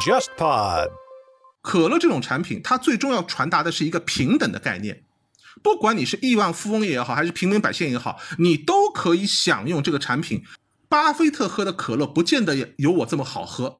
JustPod。可乐这种产品，它最终要传达的是一个平等的概念。不管你是亿万富翁也好，还是平民百姓也好，你都可以享用这个产品。巴菲特喝的可乐，不见得有我这么好喝。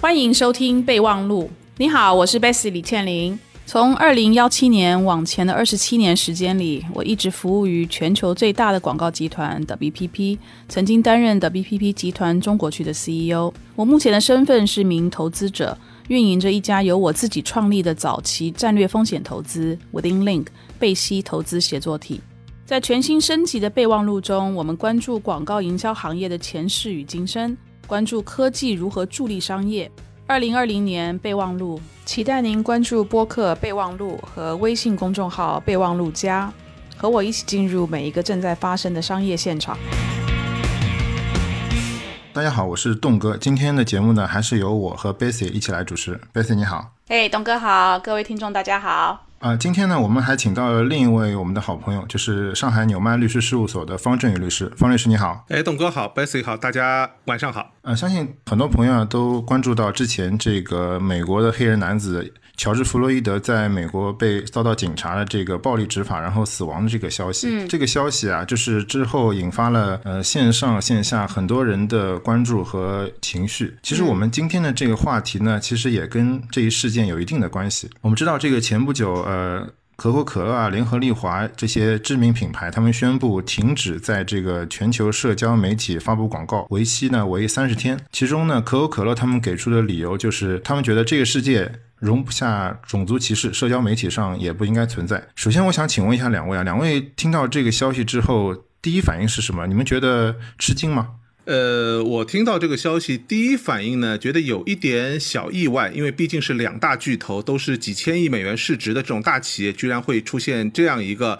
欢迎收听备忘录。你好，我是 Bessy 李倩玲。从二零幺七年往前的二十七年时间里，我一直服务于全球最大的广告集团 WPP，曾经担任 WPP 集团中国区的 CEO。我目前的身份是名投资者，运营着一家由我自己创立的早期战略风险投资 Within Link 贝西投资协作体。在全新升级的备忘录中，我们关注广告营销行业的前世与今生，关注科技如何助力商业。二零二零年备忘录，期待您关注播客备忘录和微信公众号备忘录加，和我一起进入每一个正在发生的商业现场。大家好，我是栋哥。今天的节目呢，还是由我和 Bessy 一起来主持。Bessy 你好，哎，栋哥好，各位听众大家好。啊，今天呢，我们还请到了另一位我们的好朋友，就是上海纽曼律师事务所的方振宇律师。方律师你好，哎，董哥好，Bessy 好，大家晚上好。呃，相信很多朋友啊都关注到之前这个美国的黑人男子。乔治·弗洛伊德在美国被遭到警察的这个暴力执法，然后死亡的这个消息，这个消息啊，就是之后引发了呃线上线下很多人的关注和情绪。其实我们今天的这个话题呢，其实也跟这一事件有一定的关系。我们知道，这个前不久，呃，可口可乐啊、联合利华这些知名品牌，他们宣布停止在这个全球社交媒体发布广告，为期呢为三十天。其中呢，可口可乐他们给出的理由就是，他们觉得这个世界。容不下种族歧视，社交媒体上也不应该存在。首先，我想请问一下两位啊，两位听到这个消息之后，第一反应是什么？你们觉得吃惊吗？呃，我听到这个消息，第一反应呢，觉得有一点小意外，因为毕竟是两大巨头，都是几千亿美元市值的这种大企业，居然会出现这样一个。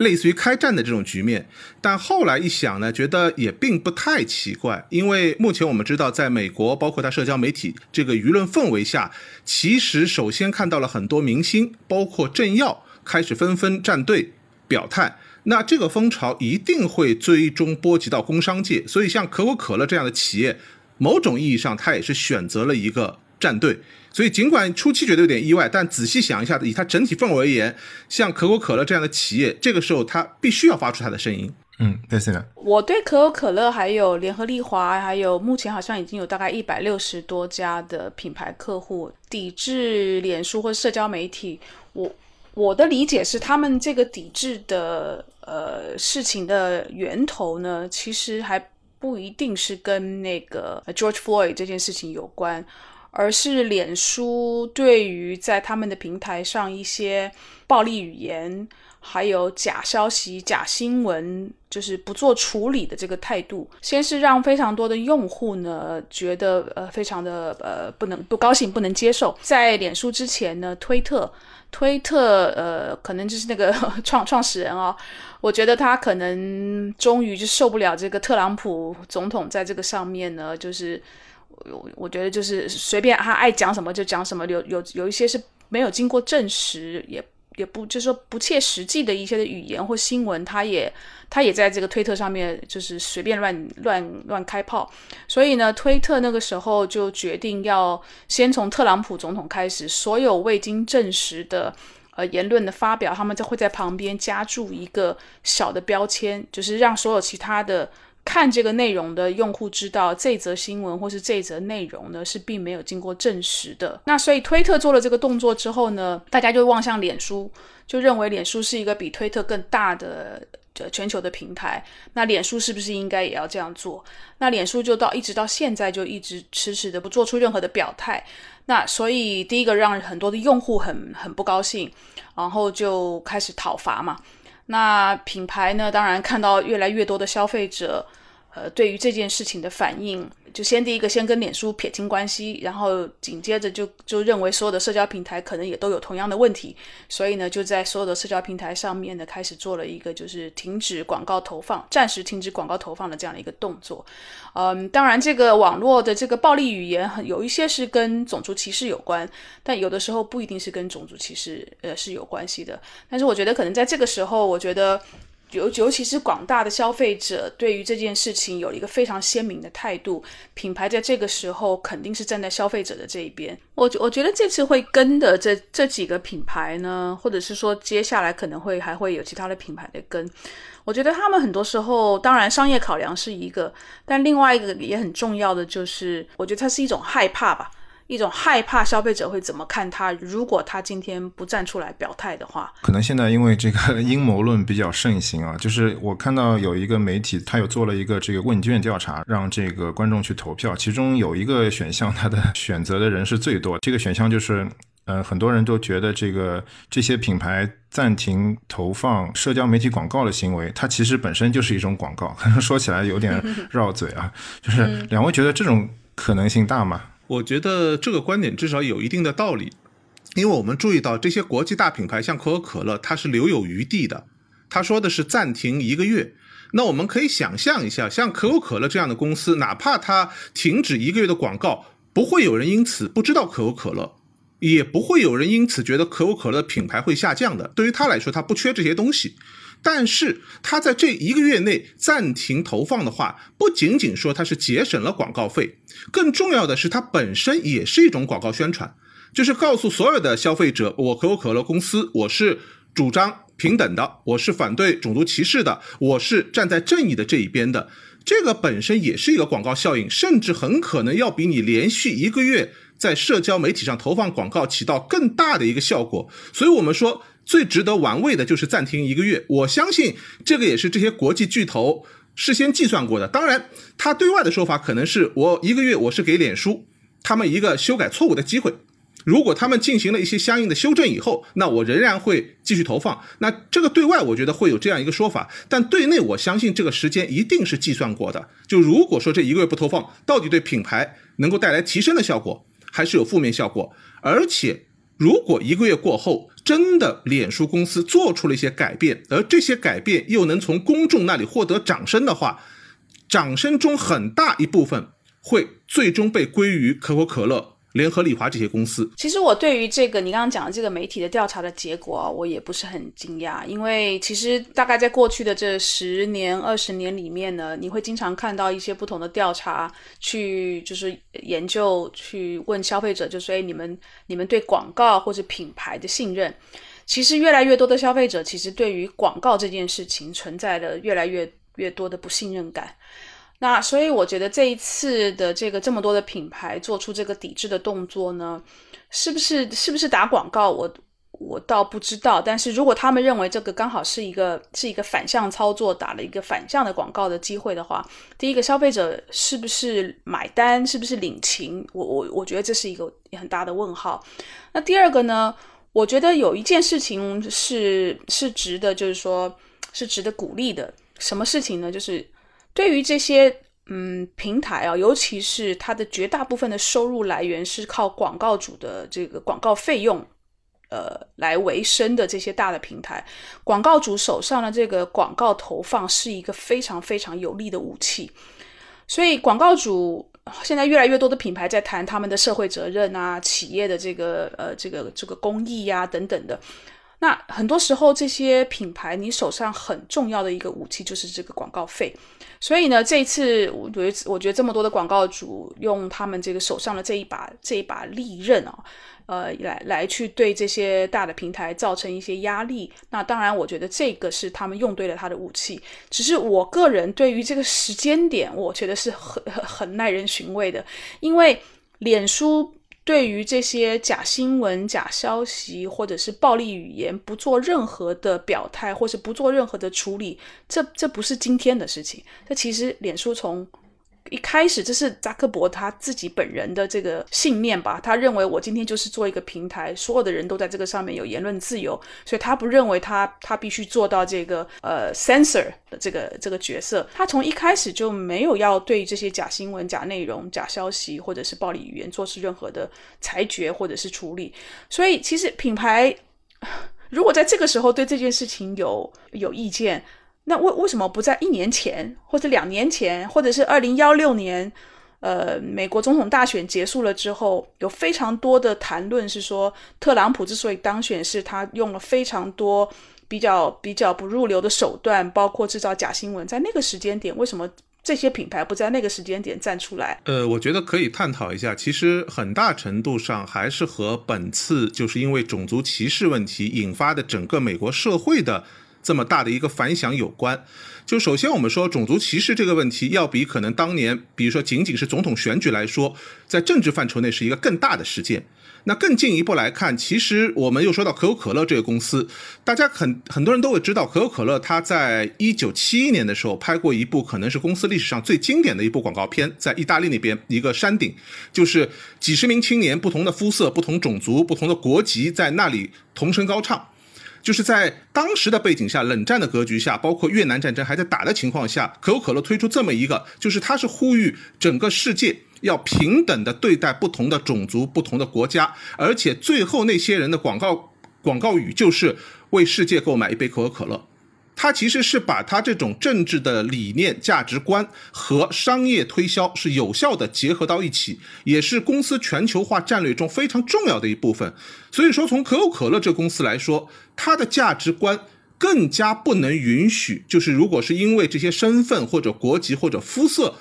类似于开战的这种局面，但后来一想呢，觉得也并不太奇怪，因为目前我们知道，在美国，包括它社交媒体这个舆论氛围下，其实首先看到了很多明星，包括政要开始纷纷站队表态，那这个风潮一定会最终波及到工商界，所以像可口可乐这样的企业，某种意义上它也是选择了一个站队。所以，尽管初期觉得有点意外，但仔细想一下，以它整体氛围而言，像可口可乐这样的企业，这个时候它必须要发出它的声音。嗯，对，是的。我对可口可乐、还有联合利华，还有目前好像已经有大概一百六十多家的品牌客户抵制脸书或社交媒体。我我的理解是，他们这个抵制的呃事情的源头呢，其实还不一定是跟那个 George Floyd 这件事情有关。而是脸书对于在他们的平台上一些暴力语言，还有假消息、假新闻，就是不做处理的这个态度，先是让非常多的用户呢觉得呃非常的呃不能不高兴、不能接受。在脸书之前呢，推特，推特呃可能就是那个创创始人啊，我觉得他可能终于就受不了这个特朗普总统在这个上面呢，就是。我我觉得就是随便他爱讲什么就讲什么，有有有一些是没有经过证实，也也不就是说不切实际的一些的语言或新闻，他也他也在这个推特上面就是随便乱乱乱开炮。所以呢，推特那个时候就决定要先从特朗普总统开始，所有未经证实的呃言论的发表，他们就会在旁边加注一个小的标签，就是让所有其他的。看这个内容的用户知道，这则新闻或是这则内容呢是并没有经过证实的。那所以推特做了这个动作之后呢，大家就望向脸书，就认为脸书是一个比推特更大的呃全球的平台。那脸书是不是应该也要这样做？那脸书就到一直到现在就一直迟迟的不做出任何的表态。那所以第一个让很多的用户很很不高兴，然后就开始讨伐嘛。那品牌呢？当然看到越来越多的消费者，呃，对于这件事情的反应。就先第一个先跟脸书撇清关系，然后紧接着就就认为所有的社交平台可能也都有同样的问题，所以呢就在所有的社交平台上面呢开始做了一个就是停止广告投放，暂时停止广告投放的这样的一个动作。嗯，当然这个网络的这个暴力语言很有一些是跟种族歧视有关，但有的时候不一定是跟种族歧视呃是有关系的。但是我觉得可能在这个时候，我觉得。尤尤其是广大的消费者对于这件事情有一个非常鲜明的态度，品牌在这个时候肯定是站在消费者的这一边。我我觉得这次会跟的这这几个品牌呢，或者是说接下来可能会还会有其他的品牌的跟。我觉得他们很多时候，当然商业考量是一个，但另外一个也很重要的就是，我觉得它是一种害怕吧。一种害怕消费者会怎么看他，如果他今天不站出来表态的话，可能现在因为这个 阴谋论比较盛行啊，就是我看到有一个媒体，他有做了一个这个问卷调查，让这个观众去投票，其中有一个选项，他的 选择的人是最多，这个选项就是，呃，很多人都觉得这个这些品牌暂停投放社交媒体广告的行为，它其实本身就是一种广告，可 能说起来有点绕嘴啊，就是两位觉得这种可能性大吗？我觉得这个观点至少有一定的道理，因为我们注意到这些国际大品牌，像可口可乐，它是留有余地的。他说的是暂停一个月，那我们可以想象一下，像可口可乐这样的公司，哪怕它停止一个月的广告，不会有人因此不知道可口可乐，也不会有人因此觉得可口可乐品牌会下降的。对于他来说，他不缺这些东西。但是他在这一个月内暂停投放的话，不仅仅说它是节省了广告费，更重要的是它本身也是一种广告宣传，就是告诉所有的消费者，我可口可乐公司我是主张平等的，我是反对种族歧视的，我是站在正义的这一边的。这个本身也是一个广告效应，甚至很可能要比你连续一个月在社交媒体上投放广告起到更大的一个效果。所以，我们说。最值得玩味的就是暂停一个月，我相信这个也是这些国际巨头事先计算过的。当然，他对外的说法可能是我一个月我是给脸书他们一个修改错误的机会。如果他们进行了一些相应的修正以后，那我仍然会继续投放。那这个对外我觉得会有这样一个说法，但对内我相信这个时间一定是计算过的。就如果说这一个月不投放，到底对品牌能够带来提升的效果，还是有负面效果？而且。如果一个月过后，真的脸书公司做出了一些改变，而这些改变又能从公众那里获得掌声的话，掌声中很大一部分会最终被归于可口可乐。联合利华这些公司，其实我对于这个你刚刚讲的这个媒体的调查的结果，我也不是很惊讶，因为其实大概在过去的这十年、二十年里面呢，你会经常看到一些不同的调查，去就是研究，去问消费者，就说：“哎，你们你们对广告或者品牌的信任？”其实越来越多的消费者其实对于广告这件事情存在的越来越越多的不信任感。那所以我觉得这一次的这个这么多的品牌做出这个抵制的动作呢，是不是是不是打广告？我我倒不知道。但是如果他们认为这个刚好是一个是一个反向操作，打了一个反向的广告的机会的话，第一个消费者是不是买单？是不是领情？我我我觉得这是一个很大的问号。那第二个呢？我觉得有一件事情是是值得，就是说是值得鼓励的。什么事情呢？就是。对于这些嗯平台啊，尤其是它的绝大部分的收入来源是靠广告主的这个广告费用，呃来维生的这些大的平台，广告主手上的这个广告投放是一个非常非常有力的武器。所以广告主现在越来越多的品牌在谈他们的社会责任啊，企业的这个呃这个这个公益呀等等的。那很多时候这些品牌，你手上很重要的一个武器就是这个广告费。所以呢，这一次我觉得，我觉得这么多的广告主用他们这个手上的这一把这一把利刃啊，呃，来来去对这些大的平台造成一些压力。那当然，我觉得这个是他们用对了他的武器。只是我个人对于这个时间点，我觉得是很很很耐人寻味的，因为脸书。对于这些假新闻、假消息或者是暴力语言，不做任何的表态，或是不做任何的处理，这这不是今天的事情。这其实脸书从。一开始这是扎克伯他自己本人的这个信念吧，他认为我今天就是做一个平台，所有的人都在这个上面有言论自由，所以他不认为他他必须做到这个呃 censor 的这个这个角色。他从一开始就没有要对这些假新闻、假内容、假消息或者是暴力语言做出任何的裁决或者是处理。所以其实品牌 如果在这个时候对这件事情有有意见。那为为什么不在一年前，或者两年前，或者是二零幺六年，呃，美国总统大选结束了之后，有非常多的谈论是说，特朗普之所以当选，是他用了非常多比较比较不入流的手段，包括制造假新闻，在那个时间点，为什么这些品牌不在那个时间点站出来？呃，我觉得可以探讨一下，其实很大程度上还是和本次就是因为种族歧视问题引发的整个美国社会的这么大的一个反响有关。就首先我们说种族歧视这个问题，要比可能当年，比如说仅仅是总统选举来说，在政治范畴内是一个更大的事件。那更进一步来看，其实我们又说到可口可乐这个公司，大家很很多人都会知道，可口可乐它在一九七一年的时候拍过一部可能是公司历史上最经典的一部广告片，在意大利那边一个山顶，就是几十名青年，不同的肤色、不同种族、不同的国籍，在那里同声高唱。就是在当时的背景下，冷战的格局下，包括越南战争还在打的情况下，可口可乐推出这么一个，就是它是呼吁整个世界要平等的对待不同的种族、不同的国家，而且最后那些人的广告广告语就是为世界购买一杯可口可乐。他其实是把他这种政治的理念、价值观和商业推销是有效的结合到一起，也是公司全球化战略中非常重要的一部分。所以说，从可口可乐这公司来说，它的价值观更加不能允许，就是如果是因为这些身份或者国籍或者肤色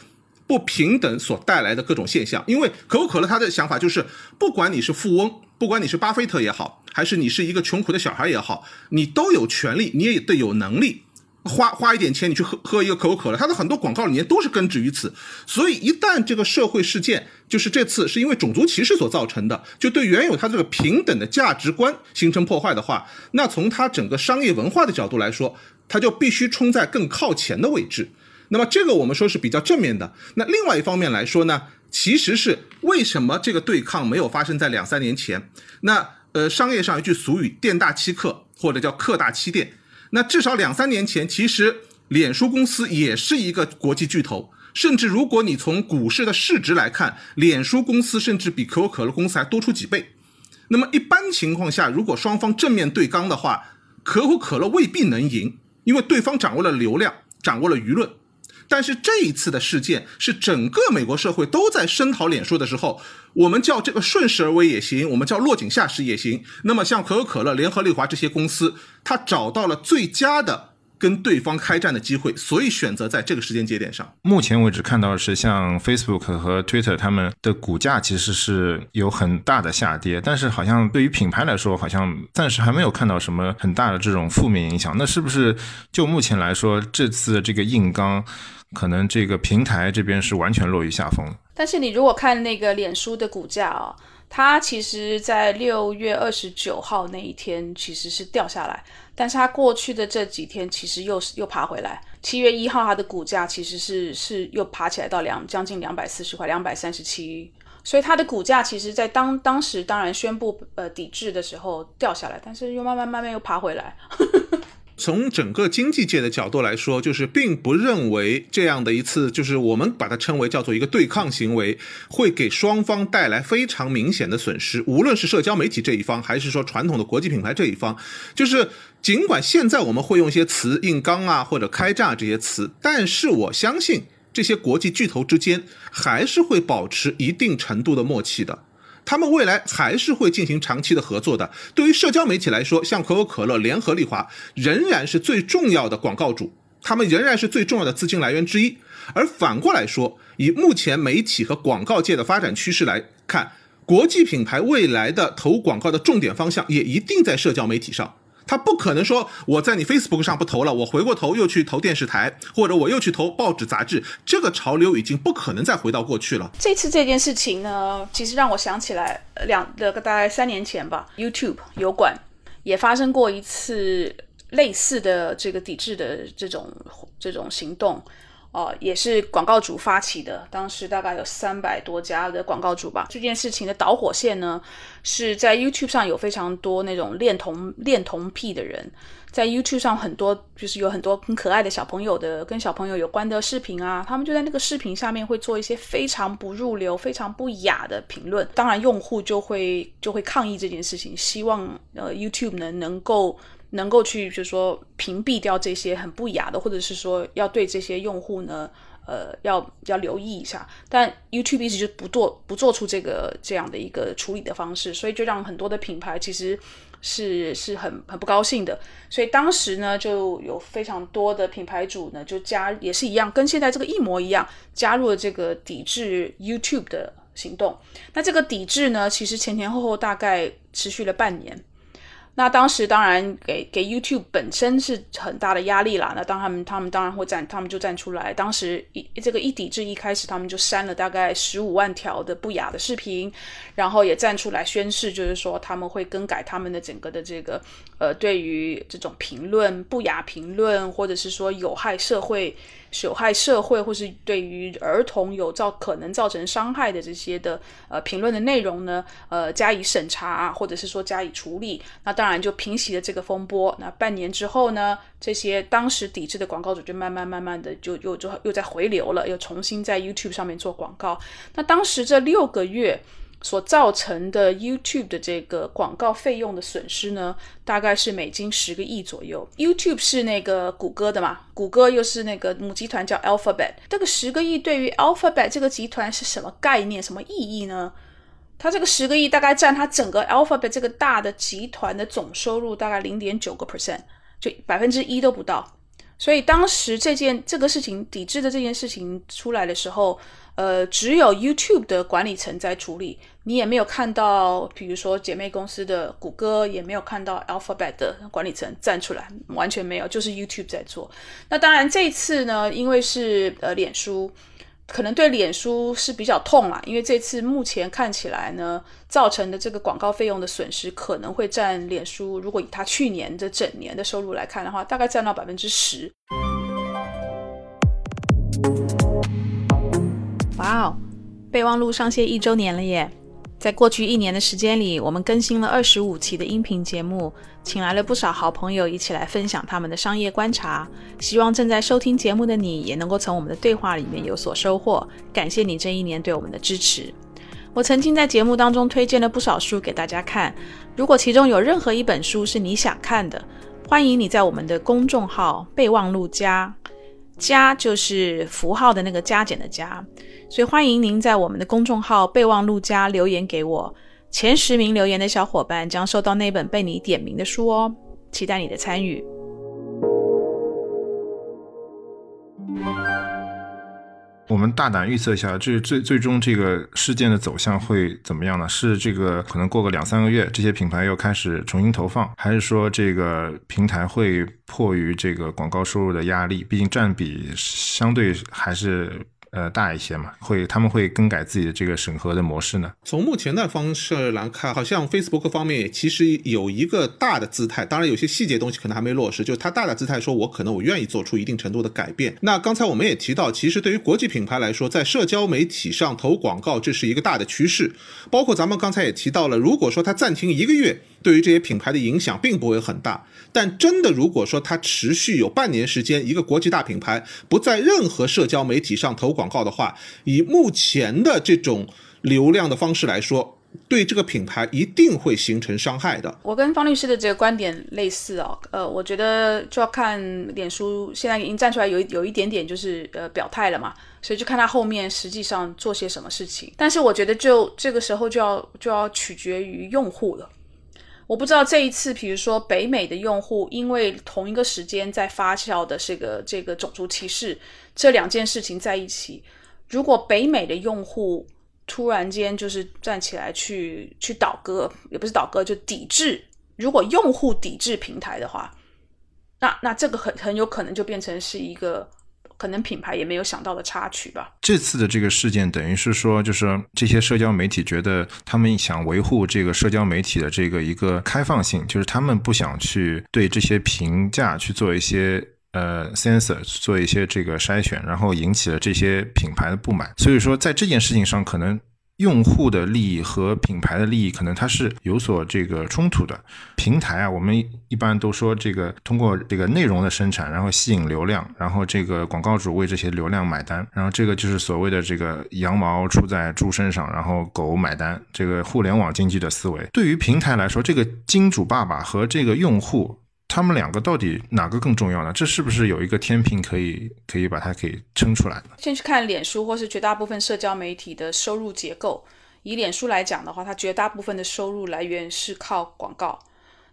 不平等所带来的各种现象，因为可口可乐他的想法就是，不管你是富翁。不管你是巴菲特也好，还是你是一个穷苦的小孩也好，你都有权利，你也得有能力花花一点钱，你去喝喝一个可口可乐。它的很多广告里面都是根植于此。所以一旦这个社会事件，就是这次是因为种族歧视所造成的，就对原有它这个平等的价值观形成破坏的话，那从它整个商业文化的角度来说，它就必须冲在更靠前的位置。那么这个我们说是比较正面的。那另外一方面来说呢？其实是为什么这个对抗没有发生在两三年前？那呃，商业上一句俗语“店大欺客”或者叫“客大欺店”。那至少两三年前，其实脸书公司也是一个国际巨头，甚至如果你从股市的市值来看，脸书公司甚至比可口可乐公司还多出几倍。那么一般情况下，如果双方正面对刚的话，可口可乐未必能赢，因为对方掌握了流量，掌握了舆论。但是这一次的事件是整个美国社会都在声讨脸书的时候，我们叫这个顺势而为也行，我们叫落井下石也行。那么像可口可乐、联合利华这些公司，它找到了最佳的跟对方开战的机会，所以选择在这个时间节点上。目前为止看到的是，像 Facebook 和 Twitter 他们的股价其实是有很大的下跌，但是好像对于品牌来说，好像暂时还没有看到什么很大的这种负面影响。那是不是就目前来说，这次这个硬刚？可能这个平台这边是完全落于下风。但是你如果看那个脸书的股价啊，它其实在六月二十九号那一天其实是掉下来，但是它过去的这几天其实又是又爬回来。七月一号它的股价其实是是又爬起来到两将近两百四十块，两百三十七。所以它的股价其实，在当当时当然宣布呃抵制的时候掉下来，但是又慢慢慢慢又爬回来。从整个经济界的角度来说，就是并不认为这样的一次，就是我们把它称为叫做一个对抗行为，会给双方带来非常明显的损失。无论是社交媒体这一方，还是说传统的国际品牌这一方，就是尽管现在我们会用一些词硬刚啊或者开战这些词，但是我相信这些国际巨头之间还是会保持一定程度的默契的。他们未来还是会进行长期的合作的。对于社交媒体来说，像可口可乐、联合利华仍然是最重要的广告主，他们仍然是最重要的资金来源之一。而反过来说，以目前媒体和广告界的发展趋势来看，国际品牌未来的投广告的重点方向也一定在社交媒体上。他不可能说我在你 Facebook 上不投了，我回过头又去投电视台，或者我又去投报纸杂志，这个潮流已经不可能再回到过去了。这次这件事情呢，其实让我想起来两的大概三年前吧，YouTube 油管也发生过一次类似的这个抵制的这种这种行动。哦，也是广告主发起的，当时大概有三百多家的广告主吧。这件事情的导火线呢，是在 YouTube 上有非常多那种恋童恋童癖的人，在 YouTube 上很多就是有很多很可爱的小朋友的跟小朋友有关的视频啊，他们就在那个视频下面会做一些非常不入流、非常不雅的评论。当然，用户就会就会抗议这件事情，希望呃 YouTube 呢能够能够去就是说屏蔽掉这些很不雅的，或者是说要对这些用户呢，呃，要要留意一下。但 YouTube 一直就不做不做出这个这样的一个处理的方式，所以就让很多的品牌其实。是是很很不高兴的，所以当时呢，就有非常多的品牌主呢，就加也是一样，跟现在这个一模一样，加入了这个抵制 YouTube 的行动。那这个抵制呢，其实前前后后大概持续了半年。那当时当然给给 YouTube 本身是很大的压力啦。那当他们他们当然会站，他们就站出来。当时一这个一抵制一开始，他们就删了大概十五万条的不雅的视频，然后也站出来宣誓，就是说他们会更改他们的整个的这个呃，对于这种评论不雅评论，或者是说有害社会。有害社会或是对于儿童有造可能造成伤害的这些的呃评论的内容呢，呃加以审查啊或者是说加以处理，那当然就平息了这个风波。那半年之后呢，这些当时抵制的广告主就慢慢慢慢的就又就又在回流了，又重新在 YouTube 上面做广告。那当时这六个月。所造成的 YouTube 的这个广告费用的损失呢，大概是美金十个亿左右。YouTube 是那个谷歌的嘛，谷歌又是那个母集团叫 Alphabet。这个十个亿对于 Alphabet 这个集团是什么概念、什么意义呢？它这个十个亿大概占它整个 Alphabet 这个大的集团的总收入大概零点九个 percent，就百分之一都不到。所以当时这件这个事情抵制的这件事情出来的时候。呃，只有 YouTube 的管理层在处理，你也没有看到，比如说姐妹公司的谷歌，也没有看到 Alphabet 的管理层站出来，完全没有，就是 YouTube 在做。那当然，这次呢，因为是呃脸书，可能对脸书是比较痛啦，因为这次目前看起来呢，造成的这个广告费用的损失可能会占脸书，如果以它去年的整年的收入来看的话，大概占到百分之十。哇哦！备忘录上线一周年了耶！在过去一年的时间里，我们更新了二十五期的音频节目，请来了不少好朋友一起来分享他们的商业观察。希望正在收听节目的你也能够从我们的对话里面有所收获。感谢你这一年对我们的支持。我曾经在节目当中推荐了不少书给大家看，如果其中有任何一本书是你想看的，欢迎你在我们的公众号备忘录加加就是符号的那个加减的加。所以欢迎您在我们的公众号备忘录加留言给我，前十名留言的小伙伴将收到那本被你点名的书哦，期待你的参与。我们大胆预测一下，这最最终这个事件的走向会怎么样呢？是这个可能过个两三个月，这些品牌又开始重新投放，还是说这个平台会迫于这个广告收入的压力，毕竟占比相对还是。呃，大一些嘛，会他们会更改自己的这个审核的模式呢？从目前的方式来看，好像 Facebook 方面其实有一个大的姿态，当然有些细节东西可能还没落实，就是它大的姿态说，我可能我愿意做出一定程度的改变。那刚才我们也提到，其实对于国际品牌来说，在社交媒体上投广告，这是一个大的趋势。包括咱们刚才也提到了，如果说它暂停一个月。对于这些品牌的影响并不会很大，但真的如果说它持续有半年时间，一个国际大品牌不在任何社交媒体上投广告的话，以目前的这种流量的方式来说，对这个品牌一定会形成伤害的。我跟方律师的这个观点类似哦，呃，我觉得就要看脸书现在已经站出来有有一点点就是呃表态了嘛，所以就看他后面实际上做些什么事情。但是我觉得就这个时候就要就要取决于用户了。我不知道这一次，比如说北美的用户，因为同一个时间在发酵的这个这个种族歧视这两件事情在一起，如果北美的用户突然间就是站起来去去倒戈，也不是倒戈，就抵制。如果用户抵制平台的话，那那这个很很有可能就变成是一个。可能品牌也没有想到的插曲吧。这次的这个事件等于是说，就是这些社交媒体觉得他们想维护这个社交媒体的这个一个开放性，就是他们不想去对这些评价去做一些呃，sensor 做一些这个筛选，然后引起了这些品牌的不满。所以说，在这件事情上，可能。用户的利益和品牌的利益可能它是有所这个冲突的。平台啊，我们一般都说这个通过这个内容的生产，然后吸引流量，然后这个广告主为这些流量买单，然后这个就是所谓的这个羊毛出在猪身上，然后狗买单，这个互联网经济的思维。对于平台来说，这个金主爸爸和这个用户。他们两个到底哪个更重要呢？这是不是有一个天平可以可以把它给撑出来？先去看脸书或是绝大部分社交媒体的收入结构。以脸书来讲的话，它绝大部分的收入来源是靠广告。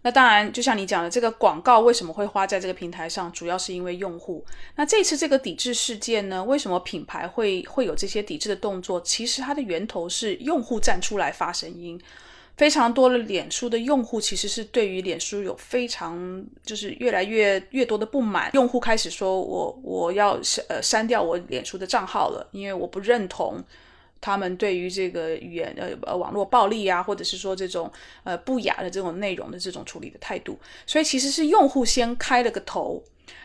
那当然，就像你讲的，这个广告为什么会花在这个平台上，主要是因为用户。那这次这个抵制事件呢，为什么品牌会会有这些抵制的动作？其实它的源头是用户站出来发声音。非常多的脸书的用户其实是对于脸书有非常就是越来越越多的不满。用户开始说我我要删呃删掉我脸书的账号了，因为我不认同。他们对于这个语言呃呃网络暴力啊，或者是说这种呃不雅的这种内容的这种处理的态度，所以其实是用户先开了个头，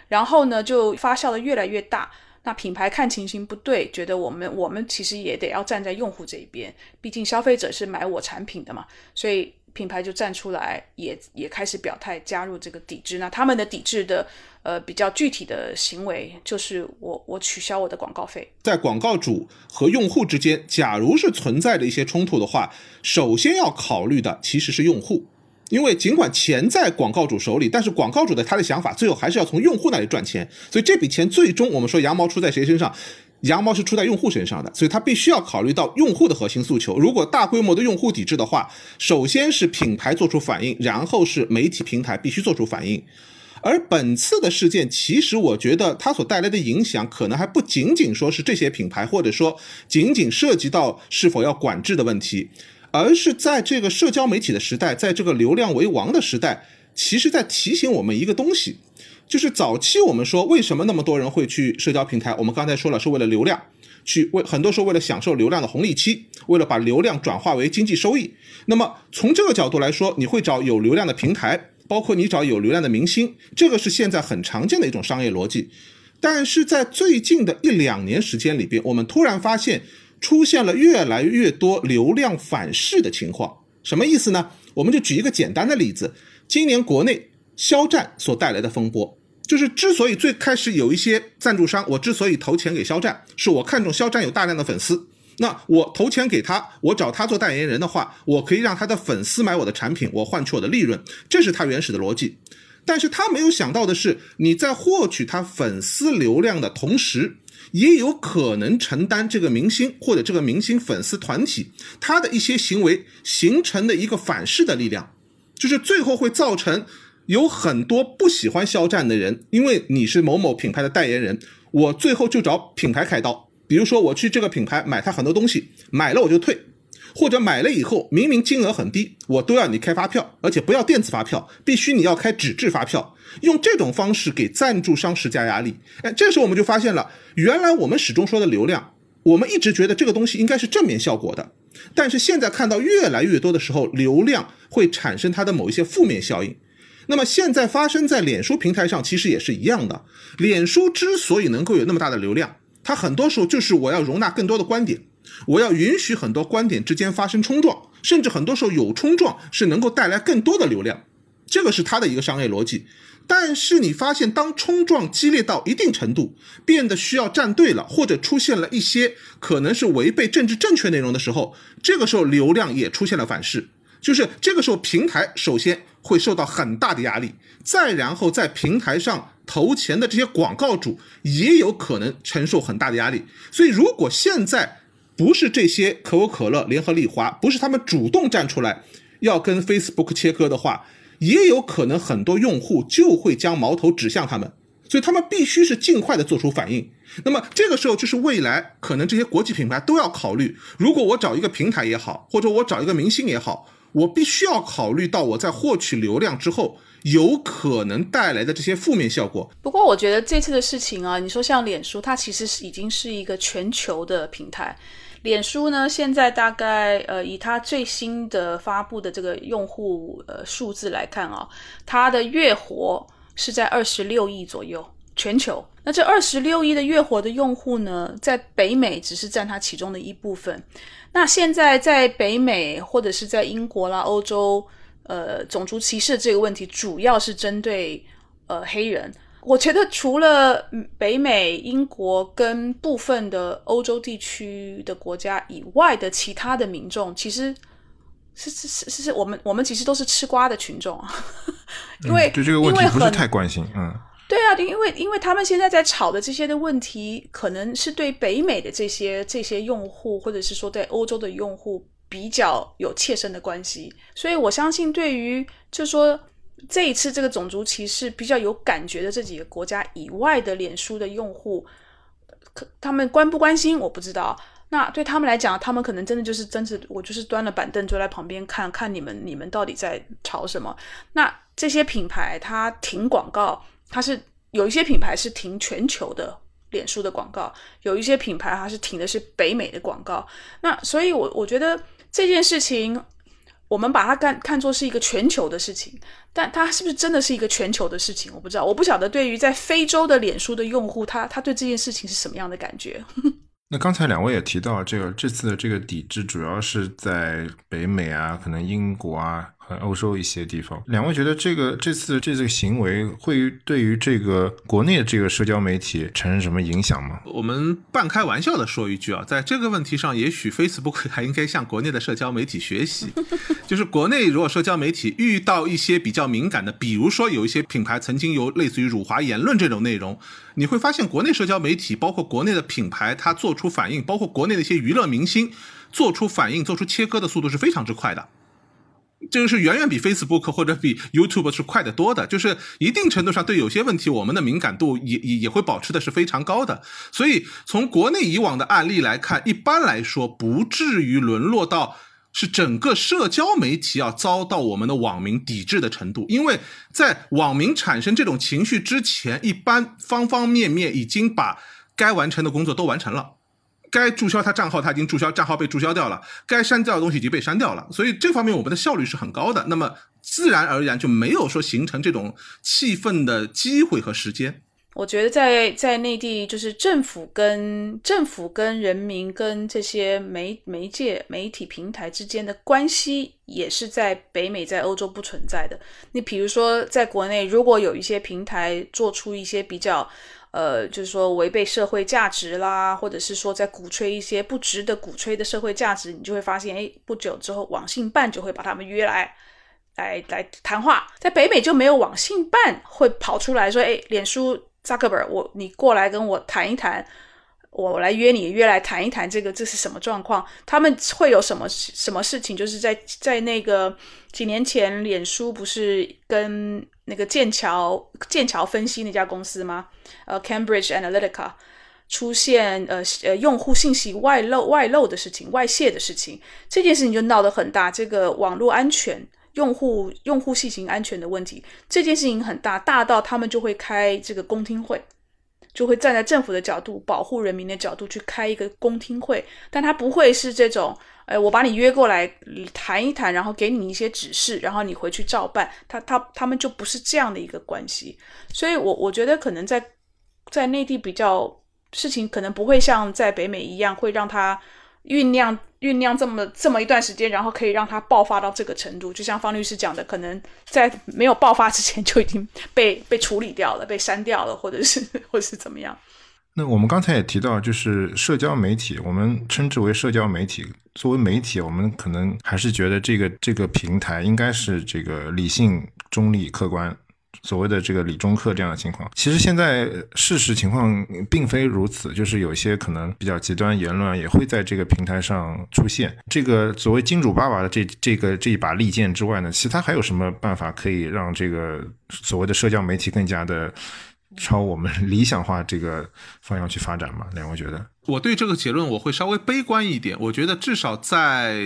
然后呢就发酵的越来越大。那品牌看情形不对，觉得我们我们其实也得要站在用户这一边，毕竟消费者是买我产品的嘛，所以。品牌就站出来，也也开始表态加入这个抵制。那他们的抵制的呃比较具体的行为，就是我我取消我的广告费。在广告主和用户之间，假如是存在着一些冲突的话，首先要考虑的其实是用户，因为尽管钱在广告主手里，但是广告主的他的想法最后还是要从用户那里赚钱，所以这笔钱最终我们说羊毛出在谁身上？羊毛是出在用户身上的，所以他必须要考虑到用户的核心诉求。如果大规模的用户抵制的话，首先是品牌做出反应，然后是媒体平台必须做出反应。而本次的事件，其实我觉得它所带来的影响，可能还不仅仅说是这些品牌，或者说仅仅涉及到是否要管制的问题，而是在这个社交媒体的时代，在这个流量为王的时代，其实在提醒我们一个东西。就是早期我们说为什么那么多人会去社交平台？我们刚才说了是为了流量，去为很多时候为了享受流量的红利期，为了把流量转化为经济收益。那么从这个角度来说，你会找有流量的平台，包括你找有流量的明星，这个是现在很常见的一种商业逻辑。但是在最近的一两年时间里边，我们突然发现出现了越来越多流量反噬的情况。什么意思呢？我们就举一个简单的例子，今年国内肖战所带来的风波。就是之所以最开始有一些赞助商，我之所以投钱给肖战，是我看中肖战有大量的粉丝，那我投钱给他，我找他做代言人的话，我可以让他的粉丝买我的产品，我换取我的利润，这是他原始的逻辑。但是他没有想到的是，你在获取他粉丝流量的同时，也有可能承担这个明星或者这个明星粉丝团体他的一些行为形成的一个反噬的力量，就是最后会造成。有很多不喜欢肖战的人，因为你是某某品牌的代言人，我最后就找品牌开刀。比如说，我去这个品牌买他很多东西，买了我就退，或者买了以后明明金额很低，我都要你开发票，而且不要电子发票，必须你要开纸质发票，用这种方式给赞助商施加压力。哎，这时候我们就发现了，原来我们始终说的流量，我们一直觉得这个东西应该是正面效果的，但是现在看到越来越多的时候，流量会产生它的某一些负面效应。那么现在发生在脸书平台上，其实也是一样的。脸书之所以能够有那么大的流量，它很多时候就是我要容纳更多的观点，我要允许很多观点之间发生冲撞，甚至很多时候有冲撞是能够带来更多的流量，这个是它的一个商业逻辑。但是你发现，当冲撞激烈到一定程度，变得需要站队了，或者出现了一些可能是违背政治正确内容的时候，这个时候流量也出现了反噬。就是这个时候，平台首先会受到很大的压力，再然后在平台上投钱的这些广告主也有可能承受很大的压力。所以，如果现在不是这些可口可乐、联合利华，不是他们主动站出来要跟 Facebook 切割的话，也有可能很多用户就会将矛头指向他们。所以，他们必须是尽快的做出反应。那么，这个时候就是未来可能这些国际品牌都要考虑：如果我找一个平台也好，或者我找一个明星也好。我必须要考虑到我在获取流量之后有可能带来的这些负面效果。不过，我觉得这次的事情啊，你说像脸书，它其实是已经是一个全球的平台。脸书呢，现在大概呃，以它最新的发布的这个用户呃数字来看啊，它的月活是在二十六亿左右，全球。那这二十六亿的月活的用户呢，在北美只是占它其中的一部分。那现在在北美或者是在英国啦、欧洲，呃，种族歧视这个问题主要是针对呃黑人。我觉得除了北美、英国跟部分的欧洲地区的国家以外的其他的民众，其实是是是是是我们我们其实都是吃瓜的群众啊。因为对这个问题不是太关心，嗯。对啊，因为因为他们现在在吵的这些的问题，可能是对北美的这些这些用户，或者是说对欧洲的用户比较有切身的关系，所以我相信对于就说这一次这个种族歧视比较有感觉的这几个国家以外的脸书的用户，可他们关不关心我不知道。那对他们来讲，他们可能真的就是真是我就是端了板凳坐在旁边看看你们你们到底在吵什么。那这些品牌它停广告。它是有一些品牌是停全球的脸书的广告，有一些品牌它是停的是北美的广告。那所以，我我觉得这件事情，我们把它看看作是一个全球的事情，但它是不是真的是一个全球的事情，我不知道。我不晓得对于在非洲的脸书的用户，他他对这件事情是什么样的感觉。那刚才两位也提到，这个这次的这个抵制主要是在北美啊，可能英国啊。和欧洲一些地方，两位觉得这个这次这次行为会对于这个国内的这个社交媒体产生什么影响吗？我们半开玩笑的说一句啊，在这个问题上，也许 Facebook 还应该向国内的社交媒体学习。就是国内如果社交媒体遇到一些比较敏感的，比如说有一些品牌曾经有类似于辱华言论这种内容，你会发现国内社交媒体，包括国内的品牌，它做出反应，包括国内的一些娱乐明星做出反应、做出切割的速度是非常之快的。这个是远远比 Facebook 或者比 YouTube 是快得多的，就是一定程度上对有些问题，我们的敏感度也也也会保持的是非常高的。所以从国内以往的案例来看，一般来说不至于沦落到是整个社交媒体要遭到我们的网民抵制的程度，因为在网民产生这种情绪之前，一般方方面面已经把该完成的工作都完成了。该注销他账号，他已经注销账号被注销掉了；该删掉的东西已经被删掉了，所以这方面我们的效率是很高的。那么自然而然就没有说形成这种气愤的机会和时间。我觉得在在内地，就是政府跟政府跟人民跟这些媒媒介媒体平台之间的关系，也是在北美在欧洲不存在的。你比如说，在国内，如果有一些平台做出一些比较。呃，就是说违背社会价值啦，或者是说在鼓吹一些不值得鼓吹的社会价值，你就会发现，哎，不久之后网信办就会把他们约来，来来谈话。在北美就没有网信办会跑出来说，哎，脸书扎克伯，我你过来跟我谈一谈。我来约你，约来谈一谈这个，这是什么状况？他们会有什么什么事情？就是在在那个几年前，脸书不是跟那个剑桥剑桥分析那家公司吗？呃，Cambridge Analytica 出现呃呃用户信息外漏外漏的事情、外泄的事情，这件事情就闹得很大。这个网络安全、用户用户信息安全的问题，这件事情很大，大到他们就会开这个公听会。就会站在政府的角度、保护人民的角度去开一个公听会，但他不会是这种，哎，我把你约过来谈一谈，然后给你一些指示，然后你回去照办。他他他们就不是这样的一个关系，所以，我我觉得可能在在内地比较事情，可能不会像在北美一样，会让他酝酿。酝酿这么这么一段时间，然后可以让它爆发到这个程度，就像方律师讲的，可能在没有爆发之前就已经被 被处理掉了，被删掉了，或者是 或者是怎么样。那我们刚才也提到，就是社交媒体，我们称之为社交媒体。作为媒体，我们可能还是觉得这个这个平台应该是这个理性、中立、客观。所谓的这个理中客这样的情况，其实现在事实情况并非如此，就是有些可能比较极端言论也会在这个平台上出现。这个所谓金主爸爸的这这个这一把利剑之外呢，其他还有什么办法可以让这个所谓的社交媒体更加的？朝我们理想化这个方向去发展吗？两位觉得？我对这个结论我会稍微悲观一点。我觉得至少在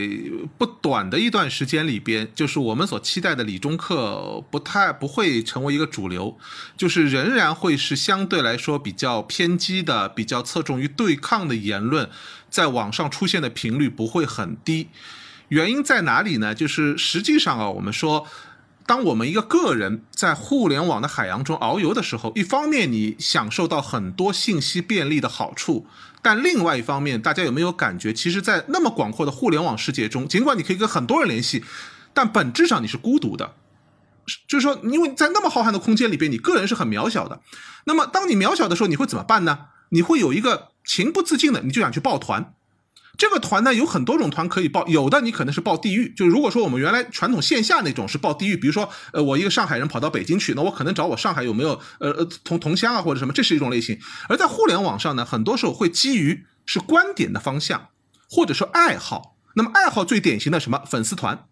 不短的一段时间里边，就是我们所期待的理中客不太不会成为一个主流，就是仍然会是相对来说比较偏激的、比较侧重于对抗的言论，在网上出现的频率不会很低。原因在哪里呢？就是实际上啊，我们说。当我们一个个人在互联网的海洋中遨游的时候，一方面你享受到很多信息便利的好处，但另外一方面，大家有没有感觉，其实，在那么广阔的互联网世界中，尽管你可以跟很多人联系，但本质上你是孤独的。就是说，因为在那么浩瀚的空间里边，你个人是很渺小的。那么，当你渺小的时候，你会怎么办呢？你会有一个情不自禁的，你就想去抱团。这个团呢有很多种团可以报，有的你可能是报地域，就如果说我们原来传统线下那种是报地域，比如说呃我一个上海人跑到北京去，那我可能找我上海有没有呃呃同同乡啊或者什么，这是一种类型。而在互联网上呢，很多时候会基于是观点的方向，或者说爱好。那么爱好最典型的什么粉丝团？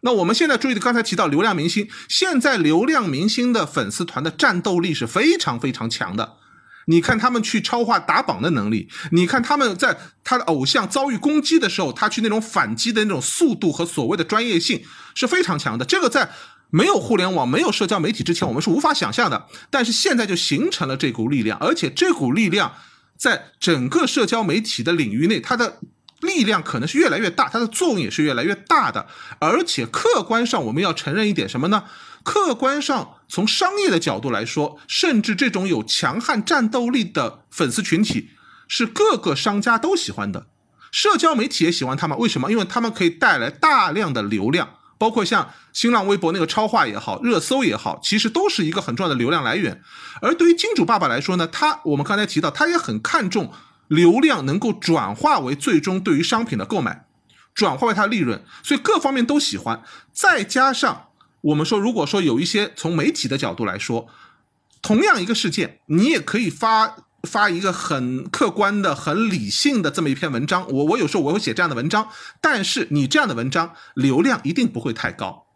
那我们现在注意的，刚才提到流量明星，现在流量明星的粉丝团的战斗力是非常非常强的。你看他们去超话打榜的能力，你看他们在他的偶像遭遇攻击的时候，他去那种反击的那种速度和所谓的专业性是非常强的。这个在没有互联网、没有社交媒体之前，我们是无法想象的。但是现在就形成了这股力量，而且这股力量在整个社交媒体的领域内，它的。力量可能是越来越大，它的作用也是越来越大的。而且客观上，我们要承认一点什么呢？客观上，从商业的角度来说，甚至这种有强悍战斗力的粉丝群体，是各个商家都喜欢的。社交媒体也喜欢他们，为什么？因为他们可以带来大量的流量，包括像新浪微博那个超话也好，热搜也好，其实都是一个很重要的流量来源。而对于金主爸爸来说呢，他我们刚才提到，他也很看重。流量能够转化为最终对于商品的购买，转化为他的利润，所以各方面都喜欢。再加上我们说，如果说有一些从媒体的角度来说，同样一个事件，你也可以发发一个很客观的、很理性的这么一篇文章。我我有时候我会写这样的文章，但是你这样的文章流量一定不会太高。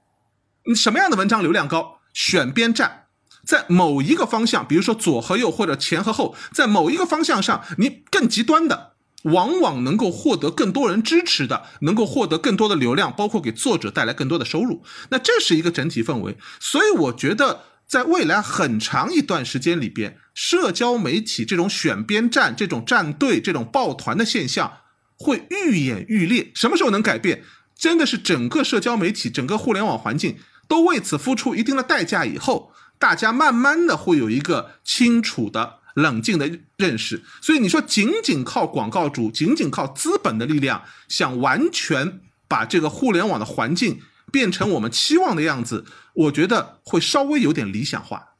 你什么样的文章流量高？选边站。在某一个方向，比如说左和右或者前和后，在某一个方向上，你更极端的，往往能够获得更多人支持的，能够获得更多的流量，包括给作者带来更多的收入。那这是一个整体氛围。所以我觉得，在未来很长一段时间里边，社交媒体这种选边站、这种站队、这种抱团的现象会愈演愈烈。什么时候能改变？真的是整个社交媒体、整个互联网环境都为此付出一定的代价以后。大家慢慢的会有一个清楚的、冷静的认识，所以你说仅仅靠广告主、仅仅靠资本的力量，想完全把这个互联网的环境变成我们期望的样子，我觉得会稍微有点理想化。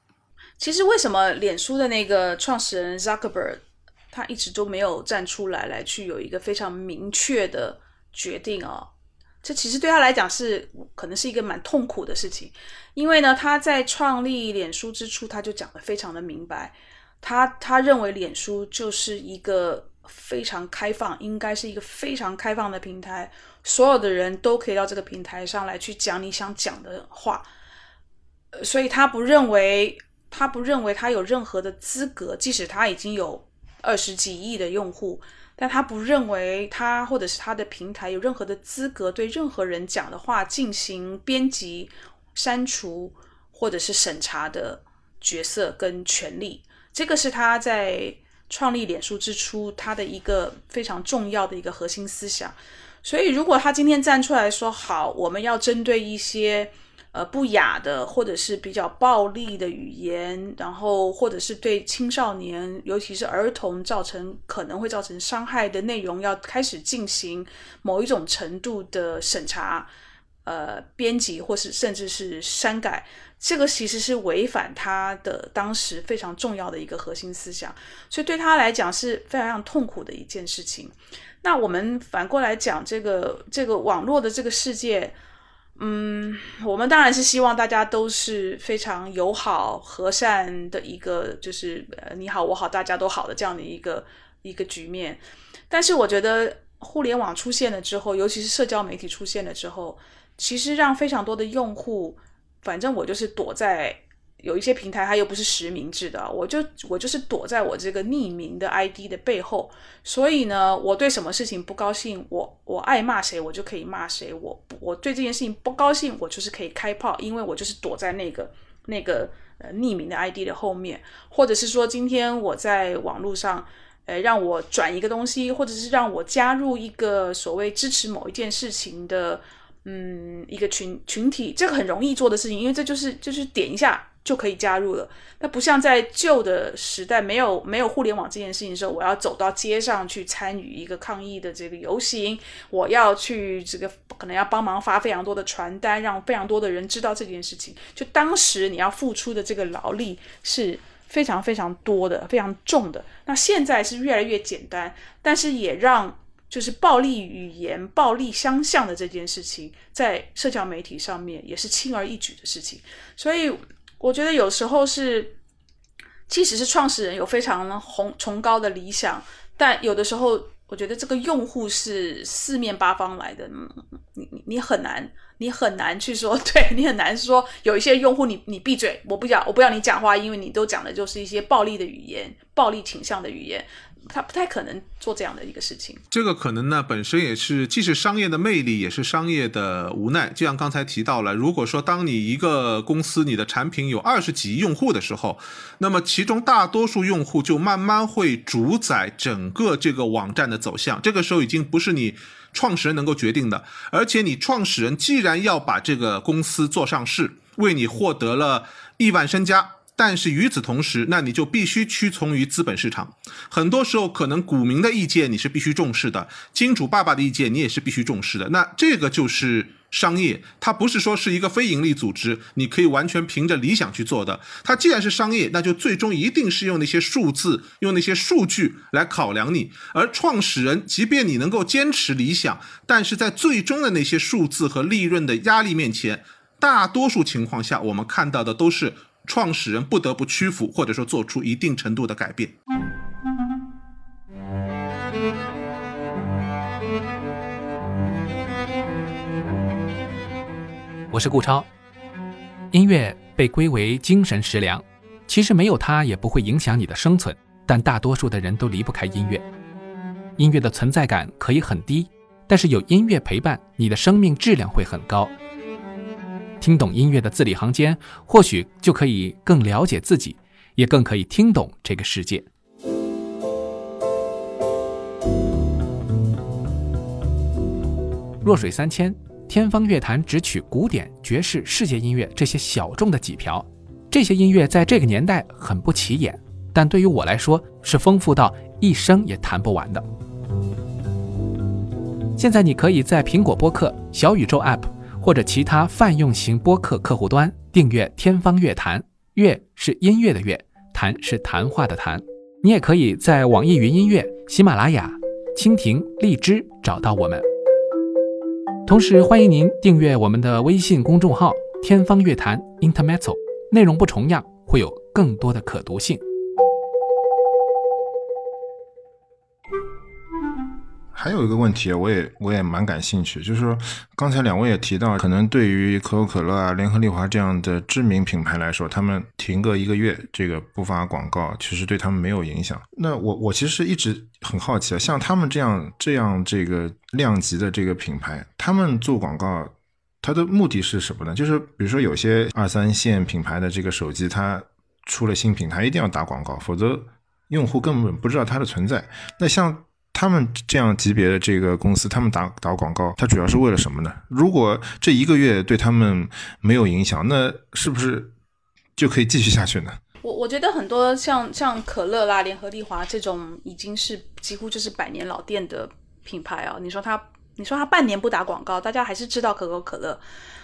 其实为什么脸书的那个创始人 Zuckerberg 他一直都没有站出来，来去有一个非常明确的决定啊？这其实对他来讲是可能是一个蛮痛苦的事情，因为呢，他在创立脸书之初，他就讲的非常的明白，他他认为脸书就是一个非常开放，应该是一个非常开放的平台，所有的人都可以到这个平台上来去讲你想讲的话，所以他不认为他不认为他有任何的资格，即使他已经有二十几亿的用户。但他不认为他或者是他的平台有任何的资格对任何人讲的话进行编辑、删除或者是审查的角色跟权利。这个是他在创立脸书之初他的一个非常重要的一个核心思想。所以，如果他今天站出来说好，我们要针对一些。呃，不雅的或者是比较暴力的语言，然后或者是对青少年，尤其是儿童造成可能会造成伤害的内容，要开始进行某一种程度的审查、呃编辑，或是甚至是删改，这个其实是违反他的当时非常重要的一个核心思想，所以对他来讲是非常非常痛苦的一件事情。那我们反过来讲，这个这个网络的这个世界。嗯，我们当然是希望大家都是非常友好、和善的一个，就是呃你好我好大家都好的这样的一个一个局面。但是我觉得互联网出现了之后，尤其是社交媒体出现了之后，其实让非常多的用户，反正我就是躲在。有一些平台，它又不是实名制的，我就我就是躲在我这个匿名的 ID 的背后，所以呢，我对什么事情不高兴，我我爱骂谁，我就可以骂谁，我我对这件事情不高兴，我就是可以开炮，因为我就是躲在那个那个呃匿名的 ID 的后面，或者是说今天我在网络上，呃，让我转一个东西，或者是让我加入一个所谓支持某一件事情的，嗯，一个群群体，这个很容易做的事情，因为这就是就是点一下。就可以加入了。那不像在旧的时代，没有没有互联网这件事情的时候，我要走到街上去参与一个抗议的这个游行，我要去这个可能要帮忙发非常多的传单，让非常多的人知道这件事情。就当时你要付出的这个劳力是非常非常多的、非常重的。那现在是越来越简单，但是也让就是暴力语言、暴力相向的这件事情，在社交媒体上面也是轻而易举的事情。所以我觉得有时候是，即使是创始人有非常宏崇高的理想，但有的时候我觉得这个用户是四面八方来的，你你你很难，你很难去说，对你很难说有一些用户你你闭嘴，我不要，我不要你讲话，因为你都讲的就是一些暴力的语言、暴力倾向的语言。他不太可能做这样的一个事情。这个可能呢，本身也是既是商业的魅力，也是商业的无奈。就像刚才提到了，如果说当你一个公司你的产品有二十几亿用户的时候，那么其中大多数用户就慢慢会主宰整个这个网站的走向。这个时候已经不是你创始人能够决定的，而且你创始人既然要把这个公司做上市，为你获得了亿万身家。但是与此同时，那你就必须屈从于资本市场。很多时候，可能股民的意见你是必须重视的，金主爸爸的意见你也是必须重视的。那这个就是商业，它不是说是一个非盈利组织，你可以完全凭着理想去做的。它既然是商业，那就最终一定是用那些数字、用那些数据来考量你。而创始人，即便你能够坚持理想，但是在最终的那些数字和利润的压力面前，大多数情况下，我们看到的都是。创始人不得不屈服，或者说做出一定程度的改变。我是顾超。音乐被归为精神食粮，其实没有它也不会影响你的生存，但大多数的人都离不开音乐。音乐的存在感可以很低，但是有音乐陪伴，你的生命质量会很高。听懂音乐的字里行间，或许就可以更了解自己，也更可以听懂这个世界。弱水三千，天方乐坛只取古典、爵士、世界音乐这些小众的几瓢。这些音乐在这个年代很不起眼，但对于我来说是丰富到一生也弹不完的。现在你可以在苹果播客、小宇宙 App。或者其他泛用型播客客户端订阅《天方乐坛》，乐是音乐的乐，谈是谈话的谈。你也可以在网易云音乐、喜马拉雅、蜻蜓、荔枝找到我们。同时，欢迎您订阅我们的微信公众号“天方乐坛 ”（Intermetal），内容不重样，会有更多的可读性。还有一个问题，我也我也蛮感兴趣，就是说，刚才两位也提到，可能对于可口可乐啊、联合利华这样的知名品牌来说，他们停个一个月，这个不发广告，其实对他们没有影响。那我我其实一直很好奇啊，像他们这样这样这个量级的这个品牌，他们做广告，它的目的是什么呢？就是比如说有些二三线品牌的这个手机，它出了新品，它一定要打广告，否则用户根本不知道它的存在。那像他们这样级别的这个公司，他们打打广告，它主要是为了什么呢？如果这一个月对他们没有影响，那是不是就可以继续下去呢？我我觉得很多像像可乐啦、联合利华这种已经是几乎就是百年老店的品牌啊，你说它你说它半年不打广告，大家还是知道可口可乐，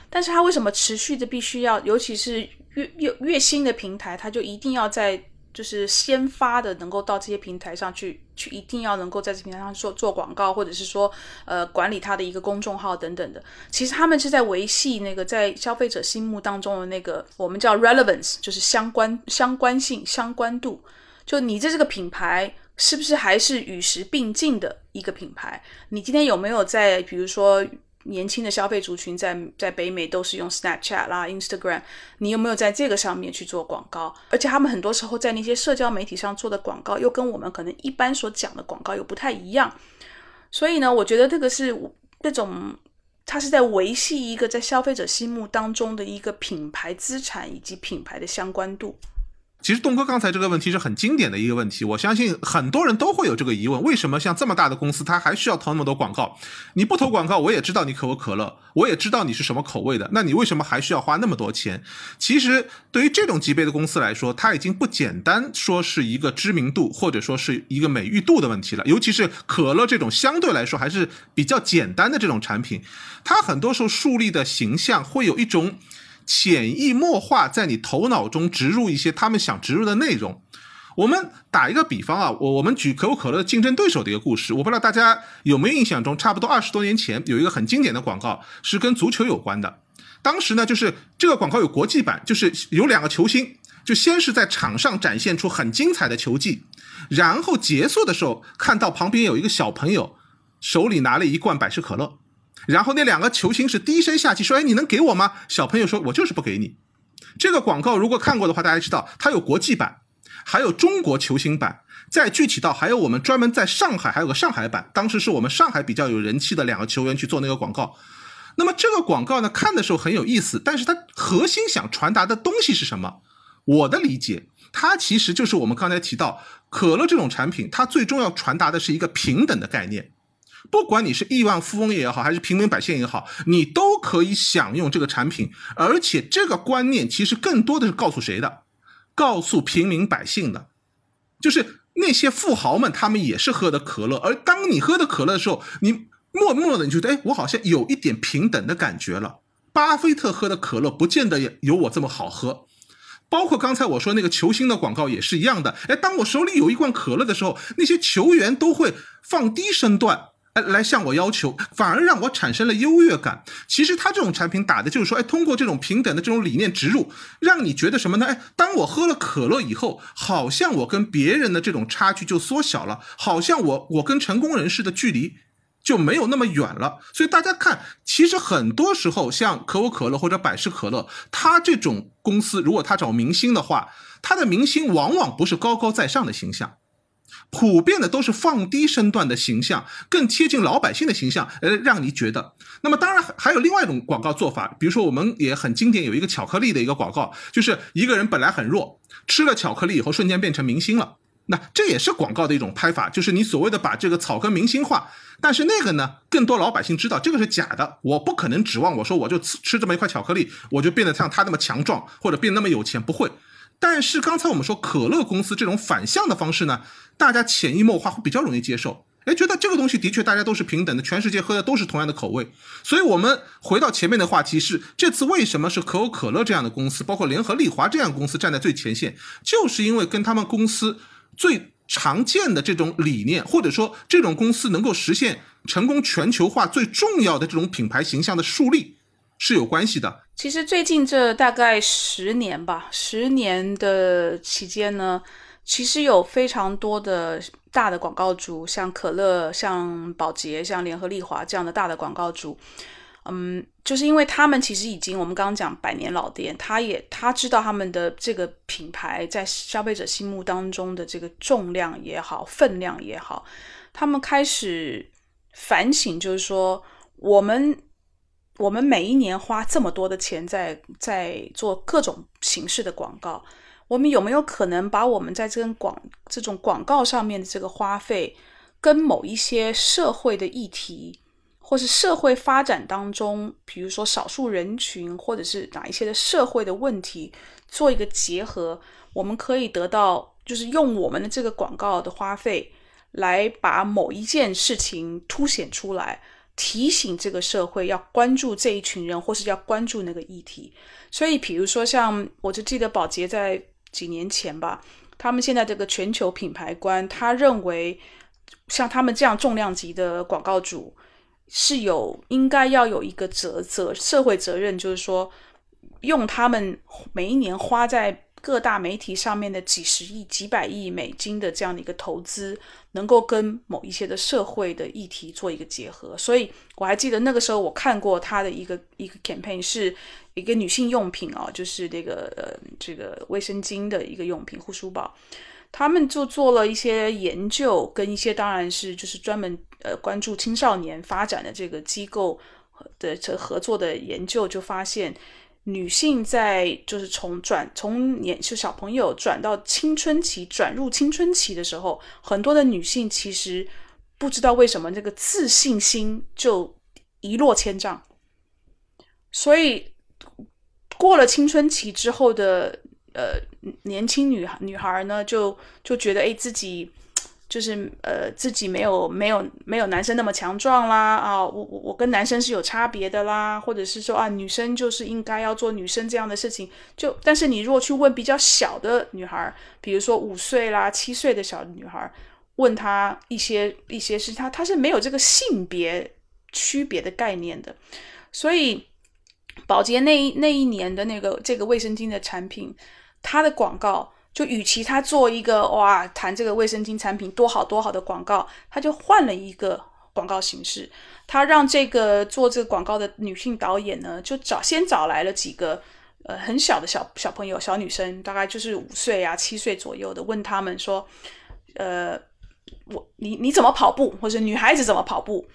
但是它为什么持续的必须要，尤其是越越越新的平台，它就一定要在。就是先发的，能够到这些平台上去，去一定要能够在这平台上做做广告，或者是说，呃，管理他的一个公众号等等的。其实他们是在维系那个在消费者心目当中的那个我们叫 relevance，就是相关相关性、相关度。就你在这个品牌是不是还是与时并进的一个品牌？你今天有没有在比如说？年轻的消费族群在在北美都是用 Snapchat 啦、Instagram，你有没有在这个上面去做广告？而且他们很多时候在那些社交媒体上做的广告，又跟我们可能一般所讲的广告又不太一样。所以呢，我觉得这个是那种它是在维系一个在消费者心目当中的一个品牌资产以及品牌的相关度。其实东哥刚才这个问题是很经典的一个问题，我相信很多人都会有这个疑问：为什么像这么大的公司，它还需要投那么多广告？你不投广告，我也知道你可口可乐，我也知道你是什么口味的，那你为什么还需要花那么多钱？其实对于这种级别的公司来说，它已经不简单说是一个知名度或者说是一个美誉度的问题了。尤其是可乐这种相对来说还是比较简单的这种产品，它很多时候树立的形象会有一种。潜移默化在你头脑中植入一些他们想植入的内容。我们打一个比方啊，我我们举可口可乐竞争对手的一个故事，我不知道大家有没有印象中，差不多二十多年前有一个很经典的广告是跟足球有关的。当时呢，就是这个广告有国际版，就是有两个球星，就先是在场上展现出很精彩的球技，然后结束的时候看到旁边有一个小朋友手里拿了一罐百事可乐，然后那两个球星是低声下气说：“哎，你能给我吗？”小朋友说：“我就是不给你。”这个广告如果看过的话，大家知道它有国际版。还有中国球星版，再具体到还有我们专门在上海还有个上海版，当时是我们上海比较有人气的两个球员去做那个广告。那么这个广告呢，看的时候很有意思，但是它核心想传达的东西是什么？我的理解，它其实就是我们刚才提到可乐这种产品，它最终要传达的是一个平等的概念。不管你是亿万富翁也好，还是平民百姓也好，你都可以享用这个产品，而且这个观念其实更多的是告诉谁的？告诉平民百姓的，就是那些富豪们，他们也是喝的可乐。而当你喝的可乐的时候，你默默的你觉得，哎，我好像有一点平等的感觉了。巴菲特喝的可乐不见得有我这么好喝。包括刚才我说那个球星的广告也是一样的。哎，当我手里有一罐可乐的时候，那些球员都会放低身段。哎，来向我要求，反而让我产生了优越感。其实他这种产品打的就是说，哎，通过这种平等的这种理念植入，让你觉得什么呢？哎，当我喝了可乐以后，好像我跟别人的这种差距就缩小了，好像我我跟成功人士的距离就没有那么远了。所以大家看，其实很多时候像可口可乐或者百事可乐，它这种公司如果他找明星的话，他的明星往往不是高高在上的形象。普遍的都是放低身段的形象，更贴近老百姓的形象，呃，让你觉得。那么当然还有另外一种广告做法，比如说我们也很经典，有一个巧克力的一个广告，就是一个人本来很弱，吃了巧克力以后瞬间变成明星了。那这也是广告的一种拍法，就是你所谓的把这个草根明星化。但是那个呢，更多老百姓知道这个是假的，我不可能指望我说我就吃吃这么一块巧克力，我就变得像他那么强壮或者变那么有钱，不会。但是刚才我们说可乐公司这种反向的方式呢，大家潜移默化会比较容易接受，哎，觉得这个东西的确大家都是平等的，全世界喝的都是同样的口味。所以，我们回到前面的话题是，这次为什么是可口可乐这样的公司，包括联合利华这样的公司站在最前线，就是因为跟他们公司最常见的这种理念，或者说这种公司能够实现成功全球化最重要的这种品牌形象的树立。是有关系的。其实最近这大概十年吧，十年的期间呢，其实有非常多的大的广告主，像可乐、像宝洁、像联合利华这样的大的广告主，嗯，就是因为他们其实已经我们刚刚讲百年老店，他也他知道他们的这个品牌在消费者心目当中的这个重量也好、分量也好，他们开始反省，就是说我们。我们每一年花这么多的钱在在做各种形式的广告，我们有没有可能把我们在这跟广这种广告上面的这个花费，跟某一些社会的议题，或是社会发展当中，比如说少数人群，或者是哪一些的社会的问题做一个结合？我们可以得到，就是用我们的这个广告的花费来把某一件事情凸显出来。提醒这个社会要关注这一群人，或是要关注那个议题。所以，比如说像我就记得宝洁在几年前吧，他们现在这个全球品牌观，他认为像他们这样重量级的广告主是有应该要有一个责责社会责任，就是说用他们每一年花在。各大媒体上面的几十亿、几百亿美金的这样的一个投资，能够跟某一些的社会的议题做一个结合。所以我还记得那个时候，我看过他的一个一个 campaign，是一个女性用品哦，就是这个呃这个卫生巾的一个用品护舒宝。他们就做了一些研究，跟一些当然是就是专门呃关注青少年发展的这个机构的这合作的研究，就发现。女性在就是从转从年就小朋友转到青春期转入青春期的时候，很多的女性其实不知道为什么这个自信心就一落千丈，所以过了青春期之后的呃年轻女女孩呢，就就觉得哎自己。就是呃自己没有没有没有男生那么强壮啦啊，我我我跟男生是有差别的啦，或者是说啊女生就是应该要做女生这样的事情，就但是你如果去问比较小的女孩，比如说五岁啦七岁的小女孩，问她一些一些事，她她是没有这个性别区别的概念的，所以。宝洁那一那一年的那个这个卫生巾的产品，它的广告就与其他做一个哇谈这个卫生巾产品多好多好的广告，他就换了一个广告形式，他让这个做这个广告的女性导演呢，就找先找来了几个呃很小的小小朋友小女生，大概就是五岁啊七岁左右的，问他们说，呃，我你你怎么跑步，或者女孩子怎么跑步？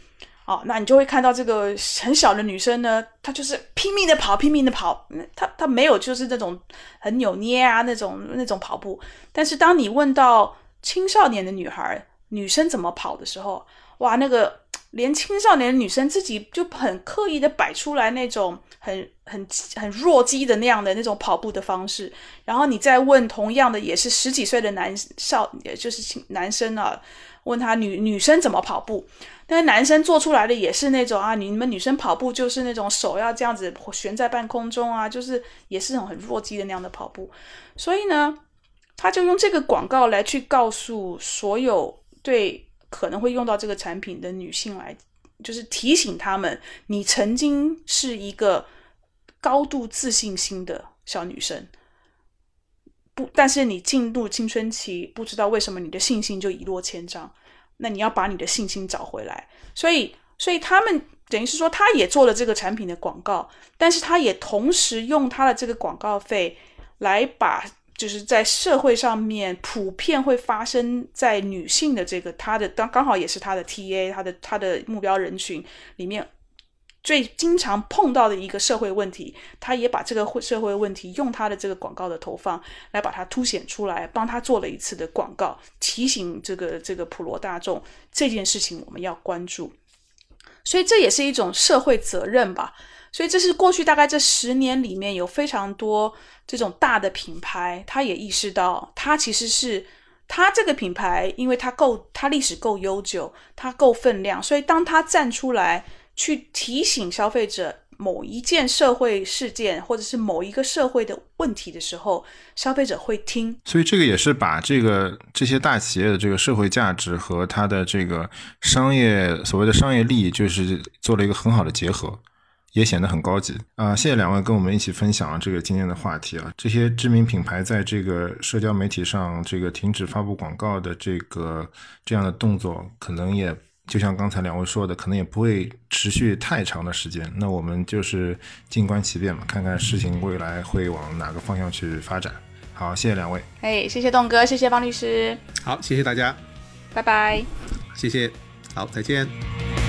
哦，那你就会看到这个很小的女生呢，她就是拼命的跑，拼命的跑，她她没有就是那种很扭捏啊那种那种跑步。但是当你问到青少年的女孩，女生怎么跑的时候，哇，那个连青少年的女生自己就很刻意的摆出来那种很很很弱鸡的那样的那种跑步的方式。然后你再问同样的也是十几岁的男少，就是男生啊，问他女女生怎么跑步。但男生做出来的也是那种啊，你们女生跑步就是那种手要这样子悬在半空中啊，就是也是那种很弱鸡的那样的跑步。所以呢，他就用这个广告来去告诉所有对可能会用到这个产品的女性来，就是提醒他们，你曾经是一个高度自信心的小女生，不，但是你进入青春期，不知道为什么你的信心就一落千丈。那你要把你的信心找回来，所以，所以他们等于是说，他也做了这个产品的广告，但是他也同时用他的这个广告费来把，就是在社会上面普遍会发生在女性的这个他的刚刚好也是他的 T A，他的他的目标人群里面。最经常碰到的一个社会问题，他也把这个社会问题用他的这个广告的投放来把它凸显出来，帮他做了一次的广告，提醒这个这个普罗大众这件事情我们要关注，所以这也是一种社会责任吧。所以这是过去大概这十年里面有非常多这种大的品牌，他也意识到，他其实是他这个品牌，因为它够，它历史够悠久，它够分量，所以当他站出来。去提醒消费者某一件社会事件，或者是某一个社会的问题的时候，消费者会听。所以这个也是把这个这些大企业的这个社会价值和它的这个商业所谓的商业利益，就是做了一个很好的结合，也显得很高级啊！谢谢两位跟我们一起分享这个今天的话题啊！这些知名品牌在这个社交媒体上这个停止发布广告的这个这样的动作，可能也。就像刚才两位说的，可能也不会持续太长的时间。那我们就是静观其变嘛，看看事情未来会往哪个方向去发展。好，谢谢两位。哎，谢谢栋哥，谢谢方律师。好，谢谢大家。拜拜。谢谢。好，再见。